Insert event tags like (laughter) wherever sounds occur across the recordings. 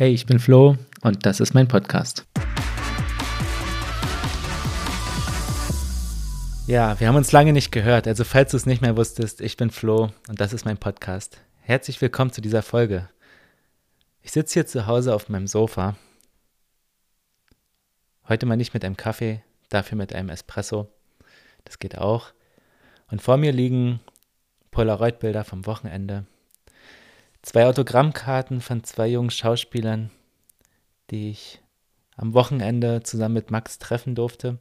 Hey, ich bin Flo und das ist mein Podcast. Ja, wir haben uns lange nicht gehört, also falls du es nicht mehr wusstest, ich bin Flo und das ist mein Podcast. Herzlich willkommen zu dieser Folge. Ich sitze hier zu Hause auf meinem Sofa. Heute mal nicht mit einem Kaffee, dafür mit einem Espresso. Das geht auch. Und vor mir liegen Polaroid-Bilder vom Wochenende. Zwei Autogrammkarten von zwei jungen Schauspielern, die ich am Wochenende zusammen mit Max treffen durfte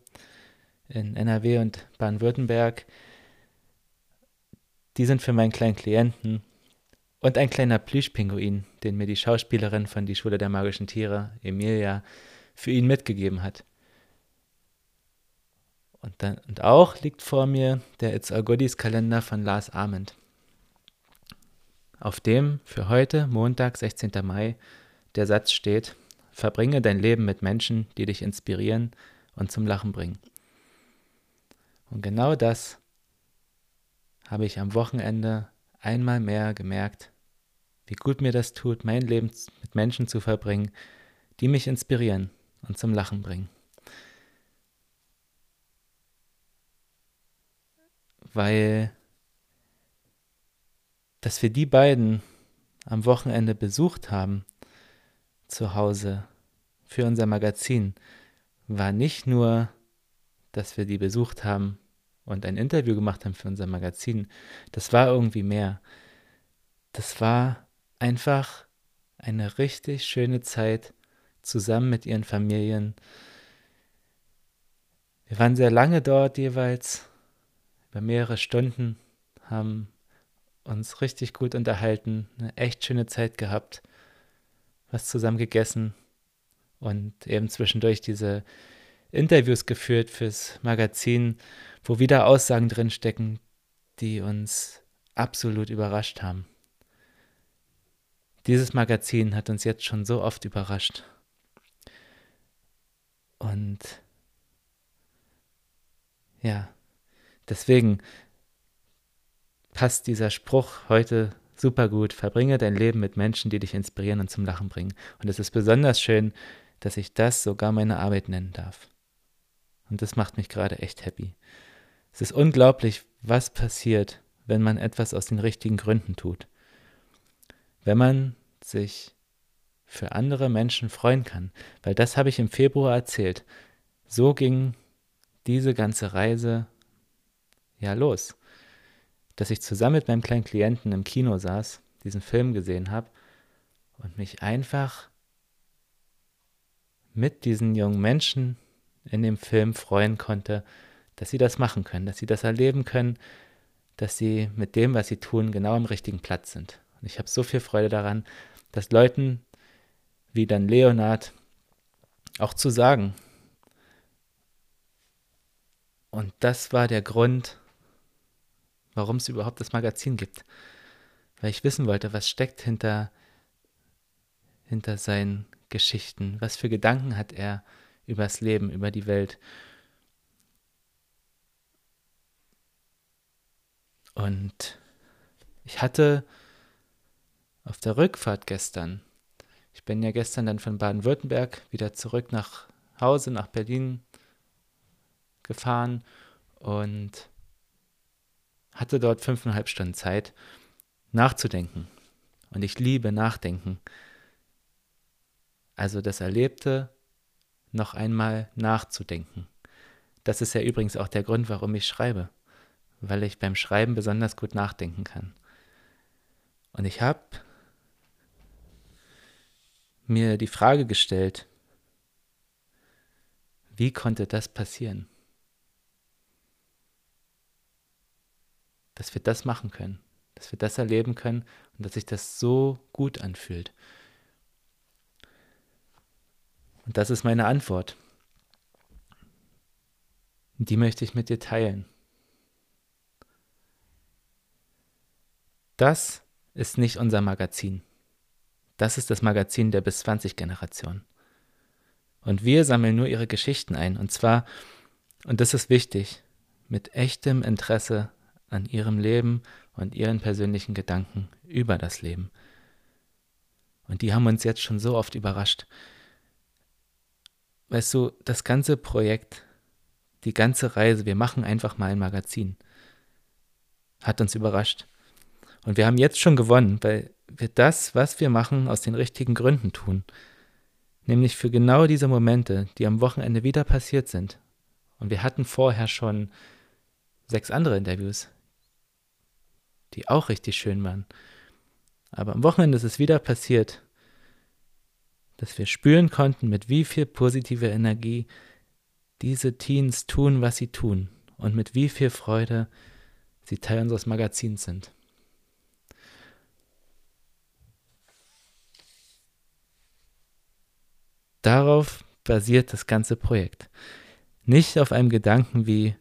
in NRW und Baden-Württemberg. Die sind für meinen kleinen Klienten. Und ein kleiner Plüschpinguin, den mir die Schauspielerin von Die Schule der magischen Tiere, Emilia, für ihn mitgegeben hat. Und, dann, und auch liegt vor mir der It's All Goodies Kalender von Lars Ament, auf dem für heute, Montag, 16. Mai, der Satz steht, verbringe dein Leben mit Menschen, die dich inspirieren und zum Lachen bringen. Und genau das habe ich am Wochenende einmal mehr gemerkt, wie gut mir das tut, mein Leben mit Menschen zu verbringen, die mich inspirieren und zum Lachen bringen. Weil, dass wir die beiden am Wochenende besucht haben, zu Hause, für unser Magazin, war nicht nur, dass wir die besucht haben und ein Interview gemacht haben für unser Magazin. Das war irgendwie mehr. Das war einfach eine richtig schöne Zeit zusammen mit ihren Familien. Wir waren sehr lange dort jeweils, über mehrere Stunden, haben uns richtig gut unterhalten, eine echt schöne Zeit gehabt, was zusammen gegessen und eben zwischendurch diese Interviews geführt fürs Magazin, wo wieder Aussagen drinstecken, die uns absolut überrascht haben. Dieses Magazin hat uns jetzt schon so oft überrascht. Und ja, deswegen passt dieser Spruch heute super gut. Verbringe dein Leben mit Menschen, die dich inspirieren und zum Lachen bringen. Und es ist besonders schön, dass ich das sogar meine Arbeit nennen darf. Und das macht mich gerade echt happy. Es ist unglaublich, was passiert, wenn man etwas aus den richtigen Gründen tut. Wenn man sich für andere Menschen freuen kann, weil das habe ich im Februar erzählt. So ging diese ganze Reise ja los, dass ich zusammen mit meinem kleinen Klienten im Kino saß, diesen Film gesehen habe und mich einfach mit diesen jungen Menschen in dem Film freuen konnte, dass sie das machen können, dass sie das erleben können, dass sie mit dem, was sie tun, genau am richtigen Platz sind. Und ich habe so viel Freude daran, dass Leuten wie dann Leonard auch zu sagen. Und das war der Grund, warum es überhaupt das Magazin gibt. Weil ich wissen wollte, was steckt hinter, hinter seinen Geschichten, was für Gedanken hat er übers Leben, über die Welt. Und ich hatte auf der Rückfahrt gestern, ich bin ja gestern dann von Baden-Württemberg wieder zurück nach Hause, nach Berlin gefahren und hatte dort fünfeinhalb Stunden Zeit nachzudenken. Und ich liebe Nachdenken. Also das Erlebte noch einmal nachzudenken. Das ist ja übrigens auch der Grund, warum ich schreibe, weil ich beim Schreiben besonders gut nachdenken kann. Und ich habe mir die Frage gestellt, wie konnte das passieren? Dass wir das machen können, dass wir das erleben können und dass sich das so gut anfühlt. Und das ist meine Antwort. Die möchte ich mit dir teilen. Das ist nicht unser Magazin. Das ist das Magazin der bis 20 Generation. Und wir sammeln nur ihre Geschichten ein. Und zwar, und das ist wichtig, mit echtem Interesse an ihrem Leben und ihren persönlichen Gedanken über das Leben. Und die haben uns jetzt schon so oft überrascht. Weißt du, das ganze Projekt, die ganze Reise, wir machen einfach mal ein Magazin, hat uns überrascht. Und wir haben jetzt schon gewonnen, weil wir das, was wir machen, aus den richtigen Gründen tun. Nämlich für genau diese Momente, die am Wochenende wieder passiert sind. Und wir hatten vorher schon sechs andere Interviews, die auch richtig schön waren. Aber am Wochenende ist es wieder passiert, dass wir spüren konnten, mit wie viel positiver Energie diese Teens tun, was sie tun und mit wie viel Freude sie Teil unseres Magazins sind. Darauf basiert das ganze Projekt. Nicht auf einem Gedanken wie,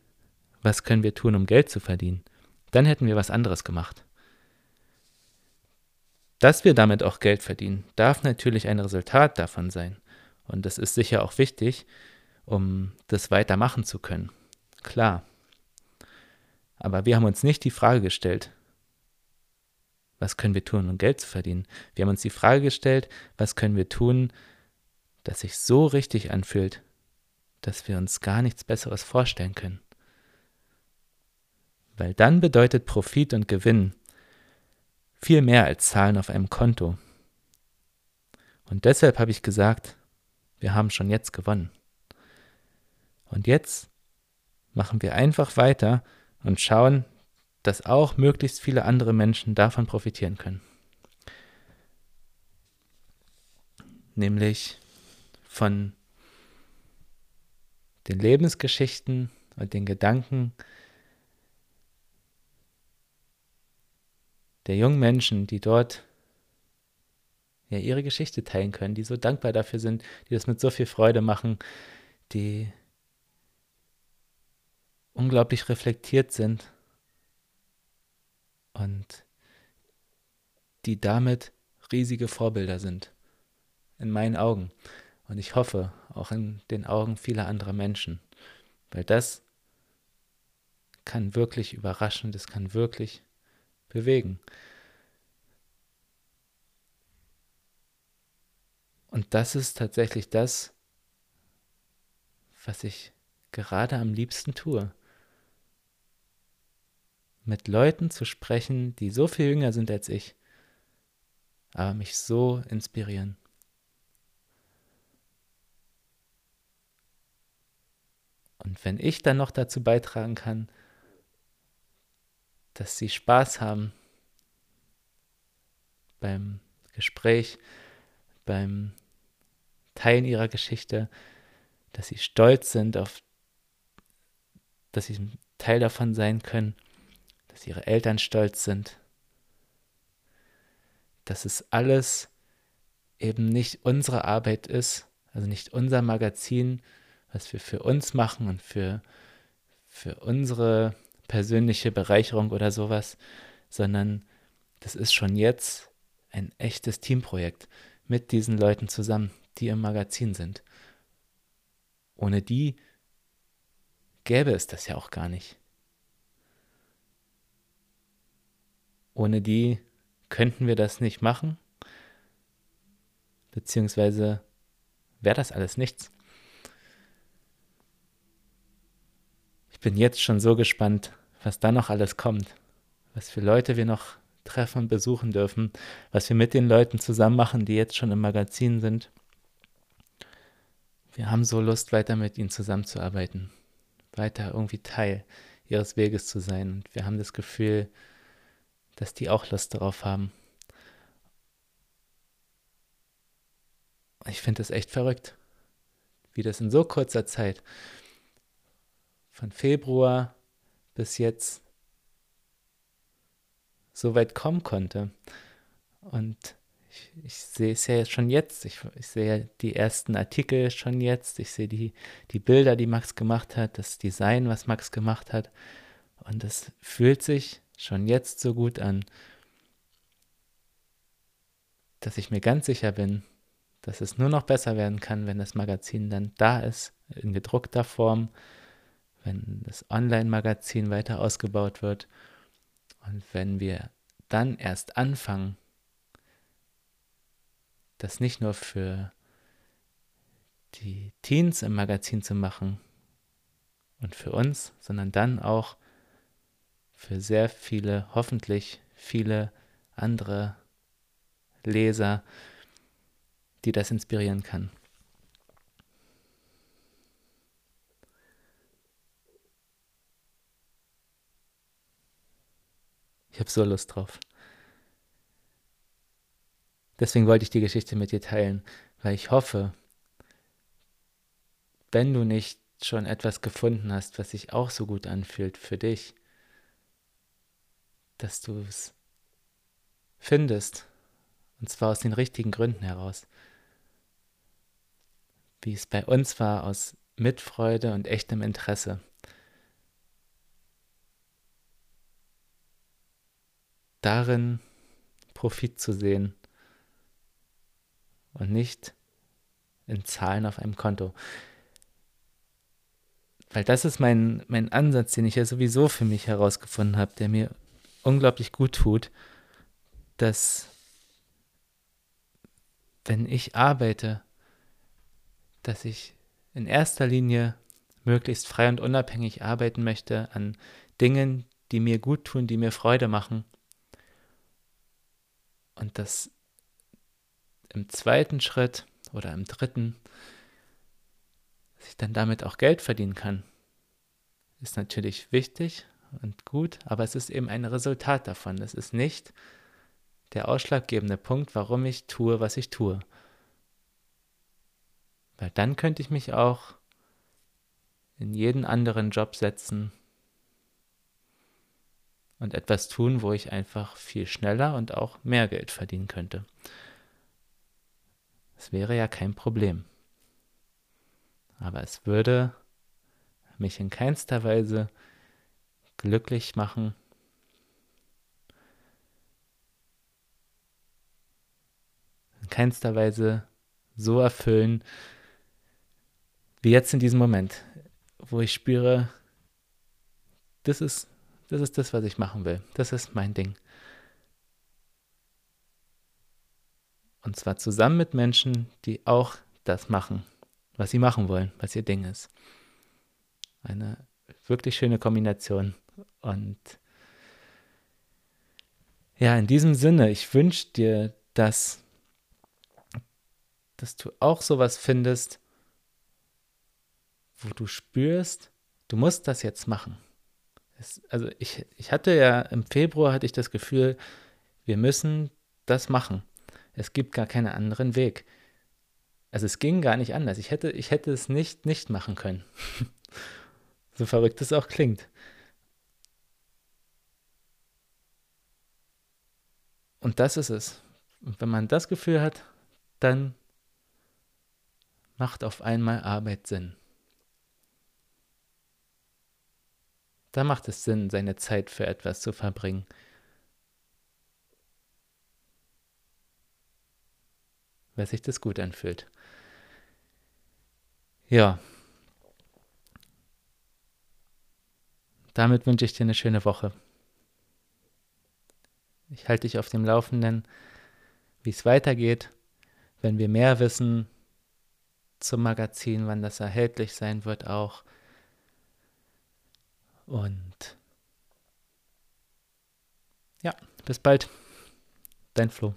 was können wir tun, um Geld zu verdienen. Dann hätten wir was anderes gemacht. Dass wir damit auch Geld verdienen, darf natürlich ein Resultat davon sein. Und das ist sicher auch wichtig, um das weitermachen zu können. Klar. Aber wir haben uns nicht die Frage gestellt, was können wir tun, um Geld zu verdienen? Wir haben uns die Frage gestellt, was können wir tun, dass sich so richtig anfühlt, dass wir uns gar nichts Besseres vorstellen können. Weil dann bedeutet Profit und Gewinn viel mehr als Zahlen auf einem Konto. Und deshalb habe ich gesagt, wir haben schon jetzt gewonnen. Und jetzt machen wir einfach weiter und schauen, dass auch möglichst viele andere Menschen davon profitieren können. Nämlich von den Lebensgeschichten und den Gedanken der jungen Menschen, die dort ja ihre Geschichte teilen können, die so dankbar dafür sind, die das mit so viel Freude machen, die unglaublich reflektiert sind und die damit riesige Vorbilder sind. In meinen Augen. Und ich hoffe auch in den Augen vieler anderer Menschen. Weil das kann wirklich überraschen, das kann wirklich bewegen. Und das ist tatsächlich das, was ich gerade am liebsten tue. Mit Leuten zu sprechen, die so viel jünger sind als ich, aber mich so inspirieren. Und wenn ich dann noch dazu beitragen kann, dass sie Spaß haben beim Gespräch, beim Teilen ihrer Geschichte, dass sie stolz sind auf, dass sie ein Teil davon sein können, dass ihre Eltern stolz sind, dass es alles eben nicht unsere Arbeit ist, also nicht unser Magazin, was wir für uns machen und für, für unsere persönliche Bereicherung oder sowas, sondern das ist schon jetzt ein echtes Teamprojekt mit diesen Leuten zusammen, die im Magazin sind. Ohne die gäbe es das ja auch gar nicht. Ohne die könnten wir das nicht machen, beziehungsweise wäre das alles nichts. Ich bin jetzt schon so gespannt, was da noch alles kommt, was für Leute wir noch treffen und besuchen dürfen, was wir mit den Leuten zusammen machen, die jetzt schon im Magazin sind. Wir haben so Lust, weiter mit ihnen zusammenzuarbeiten, weiter irgendwie Teil ihres Weges zu sein. Und wir haben das Gefühl, dass die auch Lust darauf haben. Ich finde das echt verrückt, wie das in so kurzer Zeit von Februar bis jetzt so weit kommen konnte. Und ich, ich sehe es ja schon jetzt. Ich, ich sehe die ersten Artikel schon jetzt. Ich sehe die, die Bilder, die Max gemacht hat, das Design, was Max gemacht hat. Und es fühlt sich schon jetzt so gut an, dass ich mir ganz sicher bin, dass es nur noch besser werden kann, wenn das Magazin dann da ist, in gedruckter Form, wenn das Online-Magazin weiter ausgebaut wird und wenn wir dann erst anfangen, das nicht nur für die Teens im Magazin zu machen und für uns, sondern dann auch für sehr viele, hoffentlich viele andere Leser, die das inspirieren kann. Ich habe so Lust drauf. Deswegen wollte ich die Geschichte mit dir teilen, weil ich hoffe, wenn du nicht schon etwas gefunden hast, was sich auch so gut anfühlt für dich, dass du es findest, und zwar aus den richtigen Gründen heraus. Wie es bei uns war, aus Mitfreude und echtem Interesse. Darin Profit zu sehen und nicht in Zahlen auf einem Konto. Weil das ist mein, mein Ansatz, den ich ja sowieso für mich herausgefunden habe, der mir unglaublich gut tut, dass wenn ich arbeite, dass ich in erster Linie möglichst frei und unabhängig arbeiten möchte an Dingen, die mir gut tun, die mir Freude machen. Und dass im zweiten Schritt oder im dritten, dass ich dann damit auch Geld verdienen kann, ist natürlich wichtig und gut, aber es ist eben ein Resultat davon. Es ist nicht der ausschlaggebende Punkt, warum ich tue, was ich tue. Weil dann könnte ich mich auch in jeden anderen Job setzen und etwas tun, wo ich einfach viel schneller und auch mehr Geld verdienen könnte. Es wäre ja kein Problem. Aber es würde mich in keinster Weise glücklich machen, in keinster Weise so erfüllen, wie jetzt in diesem Moment, wo ich spüre, das ist, das ist das, was ich machen will. Das ist mein Ding. Und zwar zusammen mit Menschen, die auch das machen, was sie machen wollen, was ihr Ding ist. Eine wirklich schöne Kombination. Und ja, in diesem Sinne, ich wünsche dir, dass, dass du auch sowas findest, wo du spürst, du musst das jetzt machen. Es, also ich, ich hatte ja im Februar hatte ich das Gefühl, wir müssen das machen. Es gibt gar keinen anderen Weg. Also es ging gar nicht anders. Ich hätte, ich hätte es nicht nicht machen können. (laughs) so verrückt es auch klingt. Und das ist es. Und wenn man das Gefühl hat, dann macht auf einmal Arbeit Sinn. Da macht es Sinn, seine Zeit für etwas zu verbringen. weil sich das gut anfühlt. Ja. Damit wünsche ich dir eine schöne Woche. Ich halte dich auf dem Laufenden, wie es weitergeht. Wenn wir mehr wissen zum Magazin, wann das erhältlich sein wird auch. Und ja, bis bald. Dein Flo.